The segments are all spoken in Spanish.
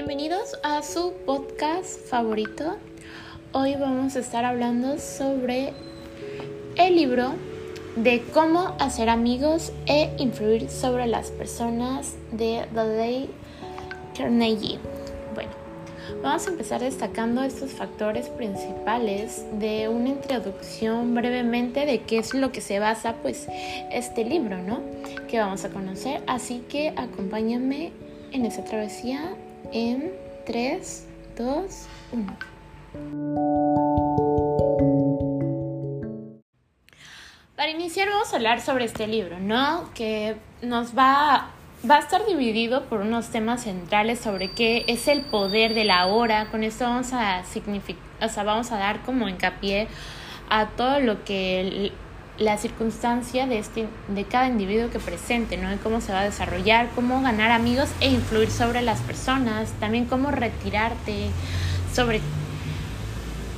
Bienvenidos a su podcast favorito. Hoy vamos a estar hablando sobre el libro de cómo hacer amigos e influir sobre las personas de Dale Carnegie. Bueno, vamos a empezar destacando estos factores principales de una introducción brevemente de qué es lo que se basa pues este libro, ¿no? Que vamos a conocer. Así que acompáñame en esa travesía en 3, 2, 1. Para iniciar vamos a hablar sobre este libro, ¿no? Que nos va, va a estar dividido por unos temas centrales sobre qué es el poder de la hora. Con esto vamos a o sea, vamos a dar como hincapié a todo lo que la circunstancia de, este, de cada individuo que presente, ¿no? Y cómo se va a desarrollar, cómo ganar amigos e influir sobre las personas, también cómo retirarte, sobre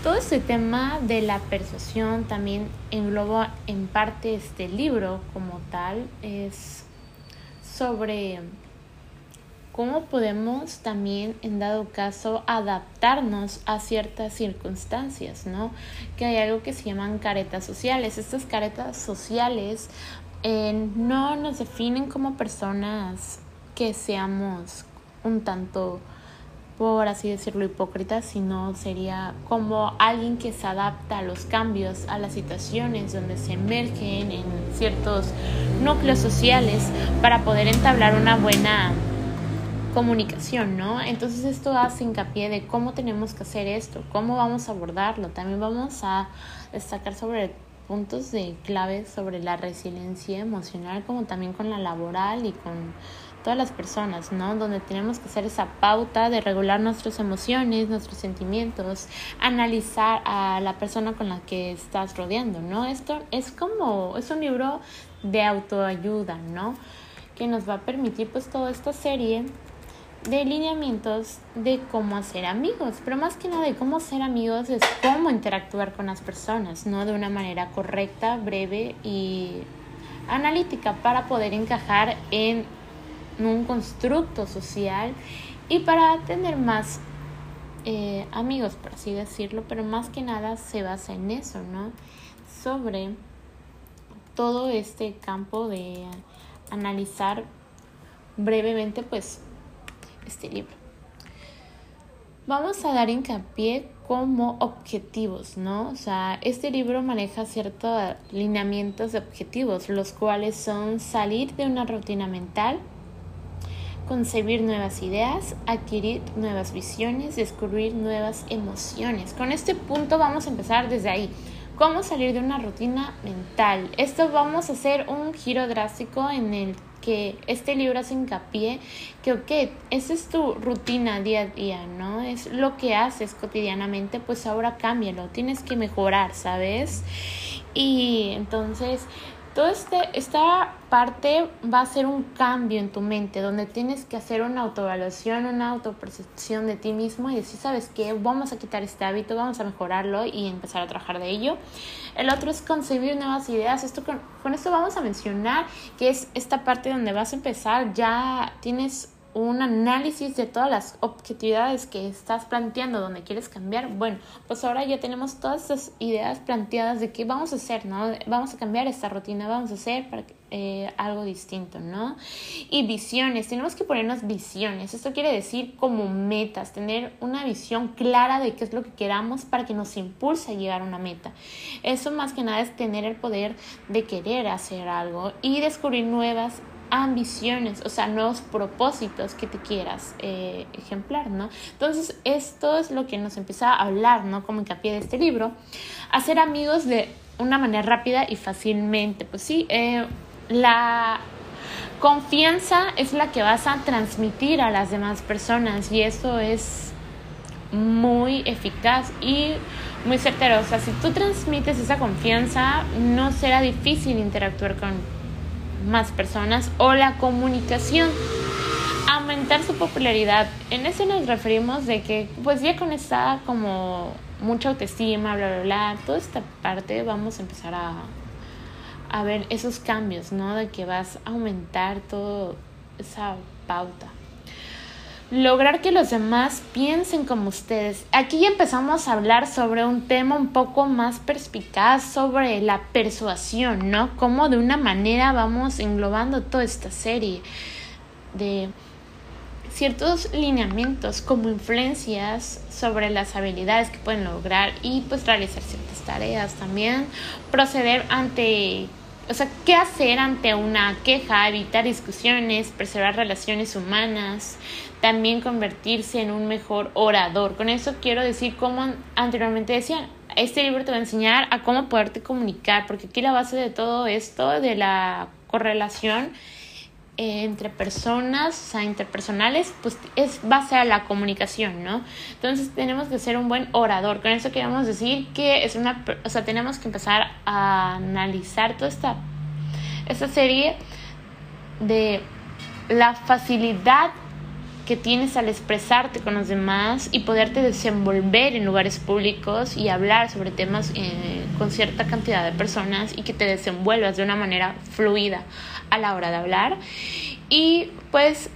todo este tema de la persuasión también engloba en parte este libro como tal, es sobre cómo podemos también, en dado caso, adaptarnos a ciertas circunstancias, ¿no? Que hay algo que se llaman caretas sociales. Estas caretas sociales eh, no nos definen como personas que seamos un tanto por así decirlo, hipócritas, sino sería como alguien que se adapta a los cambios, a las situaciones donde se emergen en ciertos núcleos sociales para poder entablar una buena comunicación, ¿no? Entonces esto hace hincapié de cómo tenemos que hacer esto, cómo vamos a abordarlo. También vamos a destacar sobre puntos de clave sobre la resiliencia emocional, como también con la laboral y con todas las personas, ¿no? Donde tenemos que hacer esa pauta de regular nuestras emociones, nuestros sentimientos, analizar a la persona con la que estás rodeando, ¿no? Esto es como, es un libro de autoayuda, ¿no? Que nos va a permitir pues toda esta serie de lineamientos de cómo hacer amigos, pero más que nada de cómo hacer amigos es cómo interactuar con las personas, ¿no? De una manera correcta, breve y analítica para poder encajar en un constructo social y para tener más eh, amigos, por así decirlo, pero más que nada se basa en eso, ¿no? Sobre todo este campo de analizar brevemente, pues, este libro. Vamos a dar hincapié como objetivos, ¿no? O sea, este libro maneja ciertos lineamientos de objetivos, los cuales son salir de una rutina mental, concebir nuevas ideas, adquirir nuevas visiones, descubrir nuevas emociones. Con este punto vamos a empezar desde ahí. ¿Cómo salir de una rutina mental? Esto vamos a hacer un giro drástico en el que este libro hace hincapié que, ok, esa es tu rutina día a día, ¿no? Es lo que haces cotidianamente, pues ahora cámbialo, tienes que mejorar, ¿sabes? Y entonces Toda este, esta parte va a ser un cambio en tu mente, donde tienes que hacer una autoevaluación, una autopercepción de ti mismo y decir, ¿sabes qué? Vamos a quitar este hábito, vamos a mejorarlo y empezar a trabajar de ello. El otro es concebir nuevas ideas. Esto con, con esto vamos a mencionar que es esta parte donde vas a empezar, ya tienes un análisis de todas las objetividades que estás planteando, donde quieres cambiar, bueno, pues ahora ya tenemos todas esas ideas planteadas de qué vamos a hacer, ¿no? Vamos a cambiar esta rutina, vamos a hacer para eh, algo distinto, ¿no? Y visiones, tenemos que ponernos visiones, esto quiere decir como metas, tener una visión clara de qué es lo que queramos para que nos impulse a llegar a una meta. Eso más que nada es tener el poder de querer hacer algo y descubrir nuevas ambiciones, o sea, nuevos propósitos que te quieras eh, ejemplar, ¿no? Entonces, esto es lo que nos empieza a hablar, ¿no? Como hincapié de este libro, hacer amigos de una manera rápida y fácilmente. Pues sí, eh, la confianza es la que vas a transmitir a las demás personas y eso es muy eficaz y muy certero. O sea, si tú transmites esa confianza, no será difícil interactuar con más personas o la comunicación aumentar su popularidad. En eso nos referimos de que pues ya con esta como mucha autoestima, bla, bla, bla, toda esta parte vamos a empezar a, a ver esos cambios, ¿no? De que vas a aumentar toda esa pauta. Lograr que los demás piensen como ustedes. Aquí ya empezamos a hablar sobre un tema un poco más perspicaz sobre la persuasión, ¿no? Cómo de una manera vamos englobando toda esta serie de ciertos lineamientos como influencias sobre las habilidades que pueden lograr y pues realizar ciertas tareas también, proceder ante o sea, ¿qué hacer ante una queja? Evitar discusiones, preservar relaciones humanas, también convertirse en un mejor orador. Con eso quiero decir, como anteriormente decía, este libro te va a enseñar a cómo poderte comunicar, porque aquí la base de todo esto, de la correlación entre personas, o sea, interpersonales, pues es base a la comunicación, ¿no? Entonces tenemos que ser un buen orador. Con eso queremos decir que es una, o sea, tenemos que empezar a analizar toda esta, esta serie de la facilidad que tienes al expresarte con los demás y poderte desenvolver en lugares públicos y hablar sobre temas eh, con cierta cantidad de personas y que te desenvuelvas de una manera fluida a la hora de hablar y pues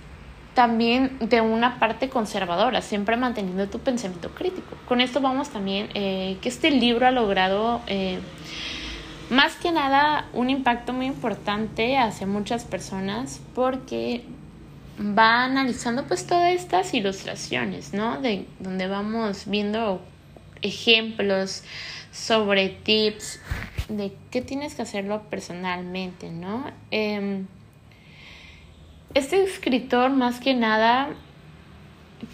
también de una parte conservadora, siempre manteniendo tu pensamiento crítico. Con esto vamos también eh, que este libro ha logrado eh, más que nada un impacto muy importante hacia muchas personas porque va analizando pues todas estas ilustraciones, ¿no? De donde vamos viendo ejemplos sobre tips de qué tienes que hacerlo personalmente, ¿no? Em, este escritor más que nada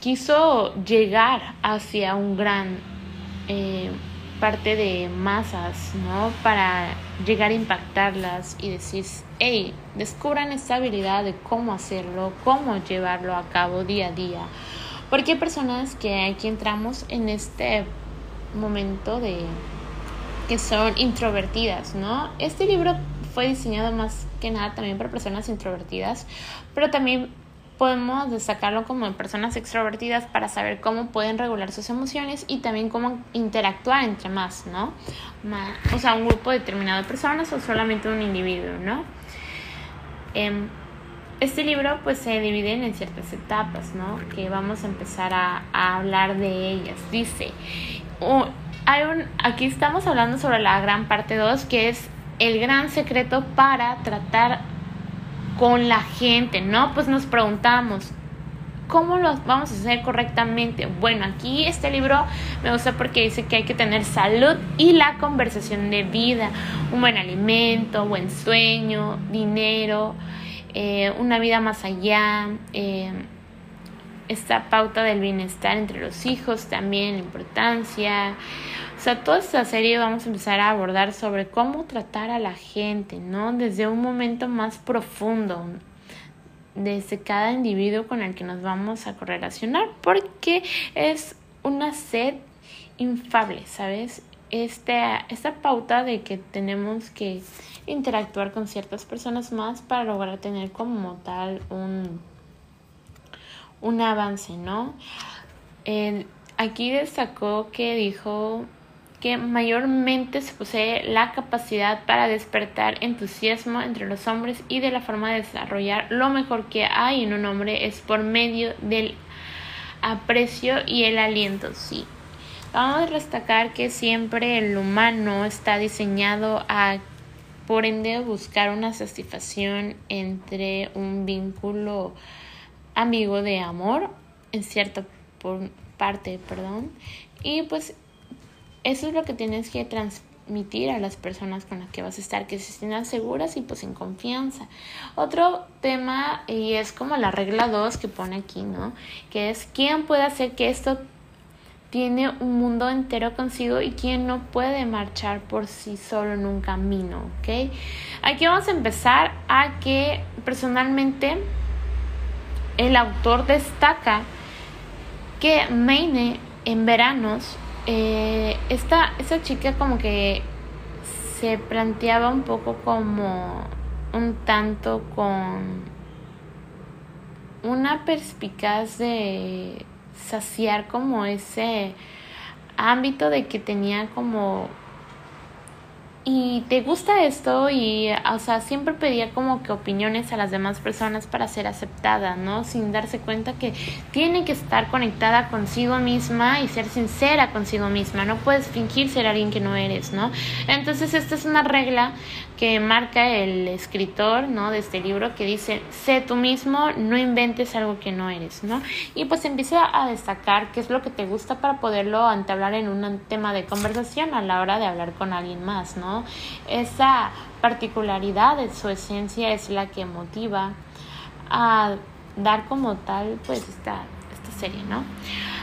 quiso llegar hacia un gran eh, parte de masas, ¿no? Para llegar a impactarlas y decir, hey, descubran esta habilidad de cómo hacerlo, cómo llevarlo a cabo día a día. Porque hay personas que aquí entramos en este momento de que son introvertidas, ¿no? Este libro fue diseñado más que nada también para personas introvertidas, pero también podemos destacarlo como personas extrovertidas para saber cómo pueden regular sus emociones y también cómo interactuar entre más, ¿no? o sea, un grupo determinado de personas o solamente un individuo, ¿no? Em, este libro pues se divide en ciertas etapas, ¿no? Que vamos a empezar a, hablar de ellas. Dice, hay un, aquí estamos hablando sobre la gran parte 2, que es el gran secreto para tratar con la gente, ¿no? Pues nos preguntamos, ¿cómo lo vamos a hacer correctamente? Bueno, aquí este libro me gusta porque dice que hay que tener salud y la conversación de vida, un buen alimento, buen sueño, dinero, eh, una vida más allá. Eh, esta pauta del bienestar entre los hijos también, la importancia. O sea, toda esta serie vamos a empezar a abordar sobre cómo tratar a la gente, ¿no? Desde un momento más profundo, desde cada individuo con el que nos vamos a correlacionar, porque es una sed infable, ¿sabes? Este, esta pauta de que tenemos que interactuar con ciertas personas más para lograr tener como tal un un avance, ¿no? aquí destacó que dijo que mayormente se posee la capacidad para despertar entusiasmo entre los hombres y de la forma de desarrollar lo mejor que hay en un hombre es por medio del aprecio y el aliento, sí. Vamos a destacar que siempre el humano está diseñado a, por ende, buscar una satisfacción entre un vínculo amigo de amor en cierta parte, perdón. Y pues eso es lo que tienes que transmitir a las personas con las que vas a estar, que se sientan seguras y pues en confianza. Otro tema, y es como la regla 2 que pone aquí, ¿no? Que es quién puede hacer que esto tiene un mundo entero consigo y quién no puede marchar por sí solo en un camino, ¿ok? Aquí vamos a empezar a que personalmente el autor destaca que Maine en veranos, eh, esta, chica como que se planteaba un poco como un tanto con una perspicaz de saciar como ese ámbito de que tenía como y te gusta esto y, o sea, siempre pedía como que opiniones a las demás personas para ser aceptada, ¿no? Sin darse cuenta que tiene que estar conectada consigo misma y ser sincera consigo misma, no puedes fingir ser alguien que no eres, ¿no? Entonces esta es una regla que marca el escritor, ¿no? De este libro que dice, sé tú mismo, no inventes algo que no eres, ¿no? Y pues empieza a destacar qué es lo que te gusta para poderlo entablar en un tema de conversación a la hora de hablar con alguien más, ¿no? Esa particularidad de su esencia es la que motiva a dar como tal pues esta, esta serie, ¿no?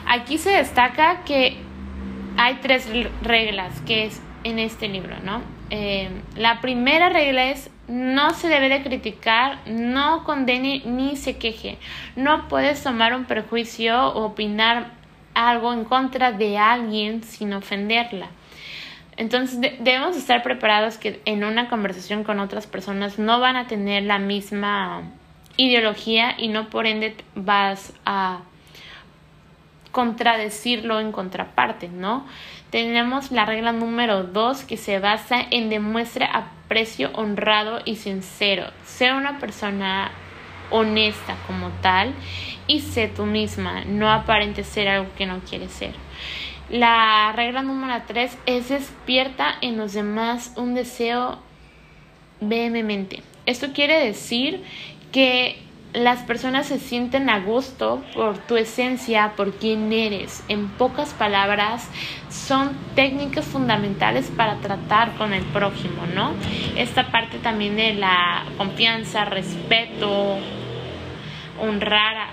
Aquí se destaca que hay tres reglas que es en este libro, ¿no? Eh, la primera regla es no se debe de criticar, no condene ni se queje. No puedes tomar un perjuicio o opinar algo en contra de alguien sin ofenderla. Entonces debemos estar preparados que en una conversación con otras personas no van a tener la misma ideología y no por ende vas a contradecirlo en contraparte, ¿no? Tenemos la regla número dos que se basa en demuestre aprecio honrado y sincero. Sea una persona honesta como tal y sé tú misma, no aparente ser algo que no quieres ser. La regla número tres es despierta en los demás un deseo vehemente. Esto quiere decir que las personas se sienten a gusto por tu esencia, por quién eres. En pocas palabras, son técnicas fundamentales para tratar con el prójimo, ¿no? Esta parte también de la confianza, respeto, honrar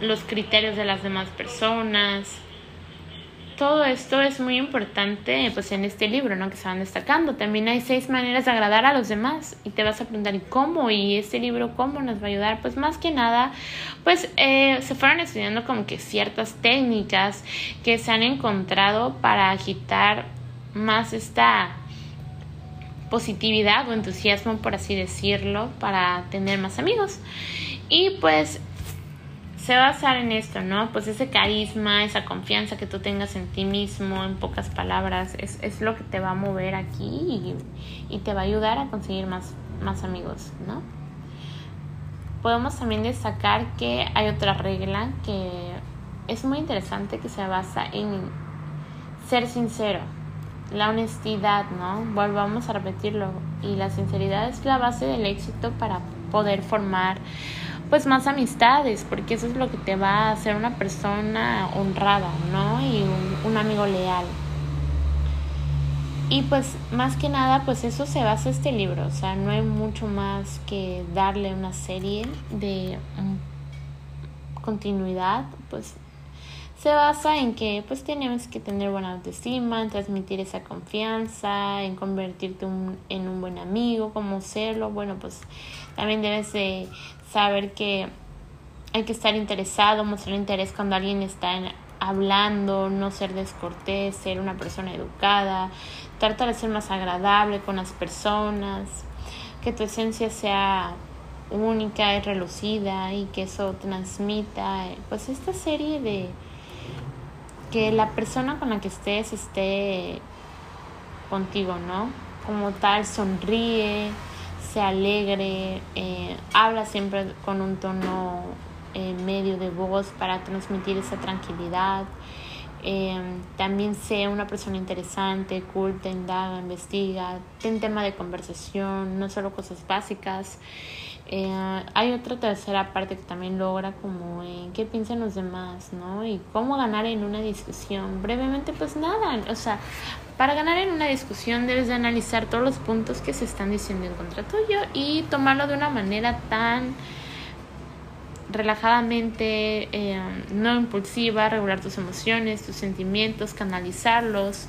los criterios de las demás personas, todo esto es muy importante pues en este libro, ¿no? Que se van destacando. También hay seis maneras de agradar a los demás y te vas a preguntar ¿y cómo? ¿Y este libro cómo nos va a ayudar? Pues más que nada, pues eh, se fueron estudiando como que ciertas técnicas que se han encontrado para agitar más esta positividad o entusiasmo, por así decirlo, para tener más amigos. Y pues se va basar en esto, ¿no? Pues ese carisma, esa confianza que tú tengas en ti mismo, en pocas palabras, es, es lo que te va a mover aquí y, y, te va a ayudar a conseguir más, más amigos, ¿no? Podemos también destacar que hay otra regla que es muy interesante que se basa en ser sincero, la honestidad, ¿no? Volvamos a repetirlo. Y la sinceridad es la base del éxito para poder formar pues más amistades, porque eso es lo que te va a hacer una persona honrada, ¿no? Y un, amigo leal. Y pues más que nada, pues eso se basa este libro, o sea, no hay mucho más que darle una serie de continuidad, pues se basa en que pues tenemos que tener buena autoestima, en transmitir esa confianza, en convertirte en un buen amigo, como serlo, bueno, pues también debes de saber que hay que estar interesado, mostrar interés cuando alguien está hablando, no ser descortés, ser una persona educada, tratar de ser más agradable con las personas, que tu esencia sea única y relucida y que eso transmita pues esta serie de que la persona con la que estés esté contigo, ¿no? Como tal, sonríe, se alegre, eh, habla siempre con un tono eh, medio de voz para transmitir esa tranquilidad. Eh, también sea una persona interesante, culta, indaga, investiga, ten tema de conversación, no solo cosas básicas. hay otra tercera parte que también logra como en qué piensan los demás, ¿no? Y cómo ganar en una discusión. Brevemente, pues nada, o sea, para ganar en una discusión debes de analizar todos los puntos que se están diciendo en contra tuyo y tomarlo de una manera tan relajadamente, eh, no impulsiva, regular tus emociones, tus sentimientos, canalizarlos.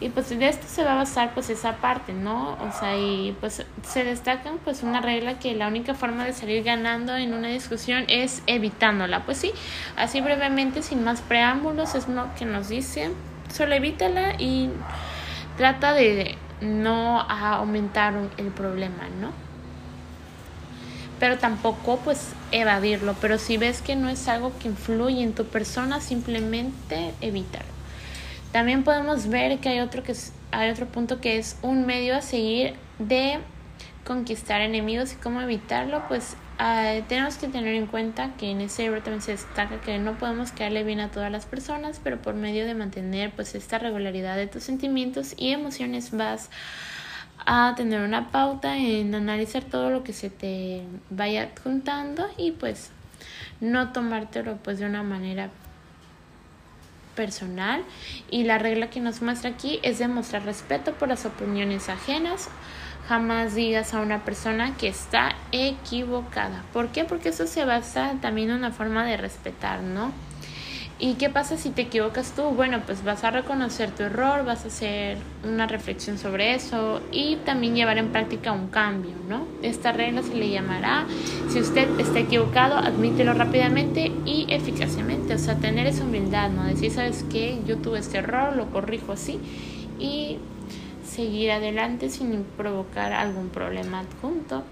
Y pues de esto se va a basar pues esa parte, ¿no? O sea, y pues se destacan pues una regla que la única forma de salir ganando en una discusión es evitándola. Pues sí, así brevemente, sin más preámbulos, es lo que nos dice solo evítala y trata de no aumentar el problema, ¿no? Pero tampoco pues evadirlo, pero si ves que no es algo que influye en tu persona, simplemente evítalo. También podemos ver que hay otro que hay otro punto que es un medio a seguir de conquistar enemigos y cómo evitarlo, pues ah, tenemos que tener en cuenta que en ese libro también se destaca que no podemos caerle bien a todas las personas, pero por medio de mantener pues esta regularidad de tus sentimientos y emociones vas a tener una pauta en analizar todo lo que se te vaya juntando y pues no tomártelo pues de una manera personal y la regla que nos muestra aquí es demostrar respeto por las opiniones ajenas jamás digas a una persona que está equivocada. ¿Por qué? Porque eso se basa también en una forma de respetar, ¿no? ¿Y qué pasa si te equivocas tú? Bueno, pues vas a reconocer tu error, vas a hacer una reflexión sobre eso y también llevar en práctica un cambio, ¿no? Esta regla se le llamará, si usted está equivocado, admítelo rápidamente y eficazmente, o sea, tener esa humildad, ¿no? Decir, ¿sabes qué? Yo tuve este error, lo corrijo así y seguir adelante sin provocar algún problema adjunto.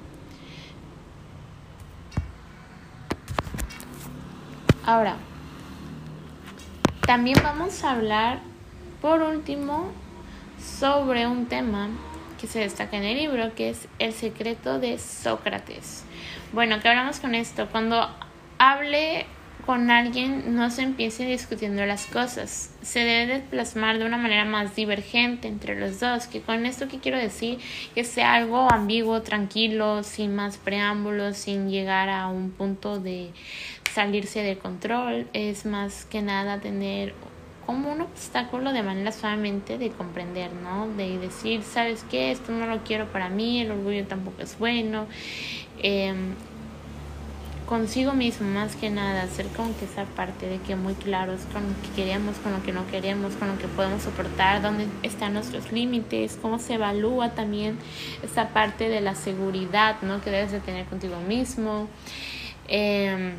Ahora, también vamos a hablar por último sobre un tema que se destaca en el libro, que es el secreto de Sócrates. Bueno, ¿qué hablamos con esto? Cuando hable con alguien no se empiece discutiendo las cosas. Se debe de plasmar de una manera más divergente entre los dos. Que con esto que quiero decir que sea algo ambiguo, tranquilo, sin más preámbulos, sin llegar a un punto de salirse de control, es más que nada tener como un obstáculo de manera suavemente de comprender, ¿no? De decir, ¿sabes qué? Esto no lo quiero para mí, el orgullo tampoco es bueno. Em, consigo mismo más que nada, hacer como que esa parte de que muy claros con lo que queremos, con lo que no queremos, con lo que podemos soportar, dónde están nuestros límites, cómo se evalúa también esa parte de la seguridad, ¿no? Que debes de tener contigo mismo. Eh,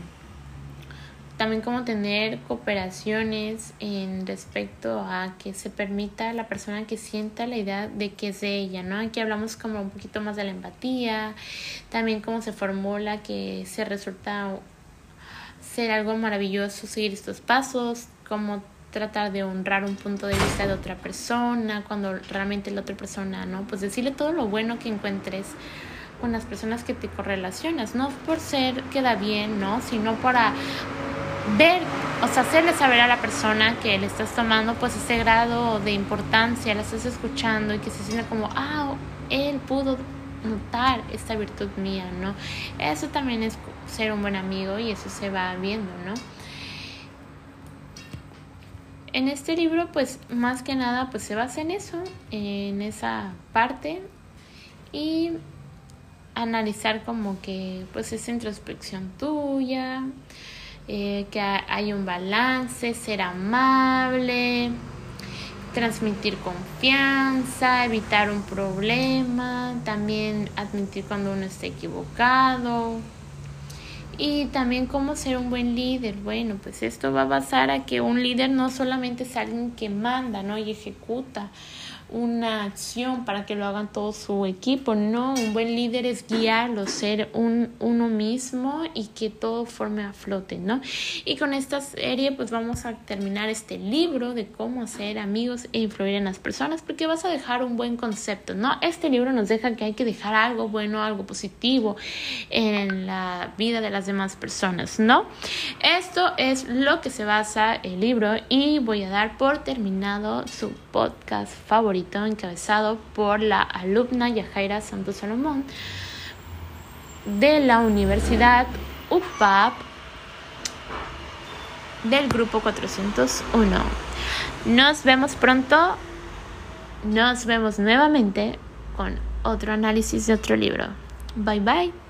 también como tener cooperaciones en respecto a que se permita a la persona que sienta la idea de que es de ella, ¿no? Aquí hablamos como un poquito más de la empatía, también cómo se formula que se resulta ser algo maravilloso seguir estos pasos, cómo tratar de honrar un punto de vista de otra persona, cuando realmente la otra persona, ¿no? Pues decirle todo lo bueno que encuentres con las personas que te correlacionas, no por ser queda bien, ¿no? Sino para ver, o sea, hacerle saber a la persona que le estás tomando pues ese grado de importancia, la estás escuchando y que se sienta como, ah, él pudo notar esta virtud mía, ¿no? Eso también es ser un buen amigo y eso se va viendo, ¿no? En este libro, pues más que nada, pues se basa en eso, en esa parte y analizar como que pues esa introspección tuya, eh, que hay un balance, ser amable, transmitir confianza, evitar un problema, también admitir cuando uno está equivocado. Y también cómo ser un buen líder. Bueno, pues esto va a basar a que un líder no solamente es alguien que manda, ¿no? Y ejecuta, una acción para que lo hagan todo su equipo. No, un buen líder es guiarlo, ser un, uno mismo y que todo forme a flote, ¿no? Y con esta serie pues vamos a terminar este libro de cómo ser amigos e influir en las personas porque vas a dejar un buen concepto, ¿no? Este libro nos deja que hay que dejar algo bueno, algo positivo en la vida de las demás personas, ¿no? Esto es lo que se basa el libro y voy a dar por terminado su podcast favorito encabezado por la alumna Yajaira Santos Salomón de la Universidad UPAP del grupo 401. Nos vemos pronto. Nos vemos nuevamente con otro análisis de otro libro. Bye bye.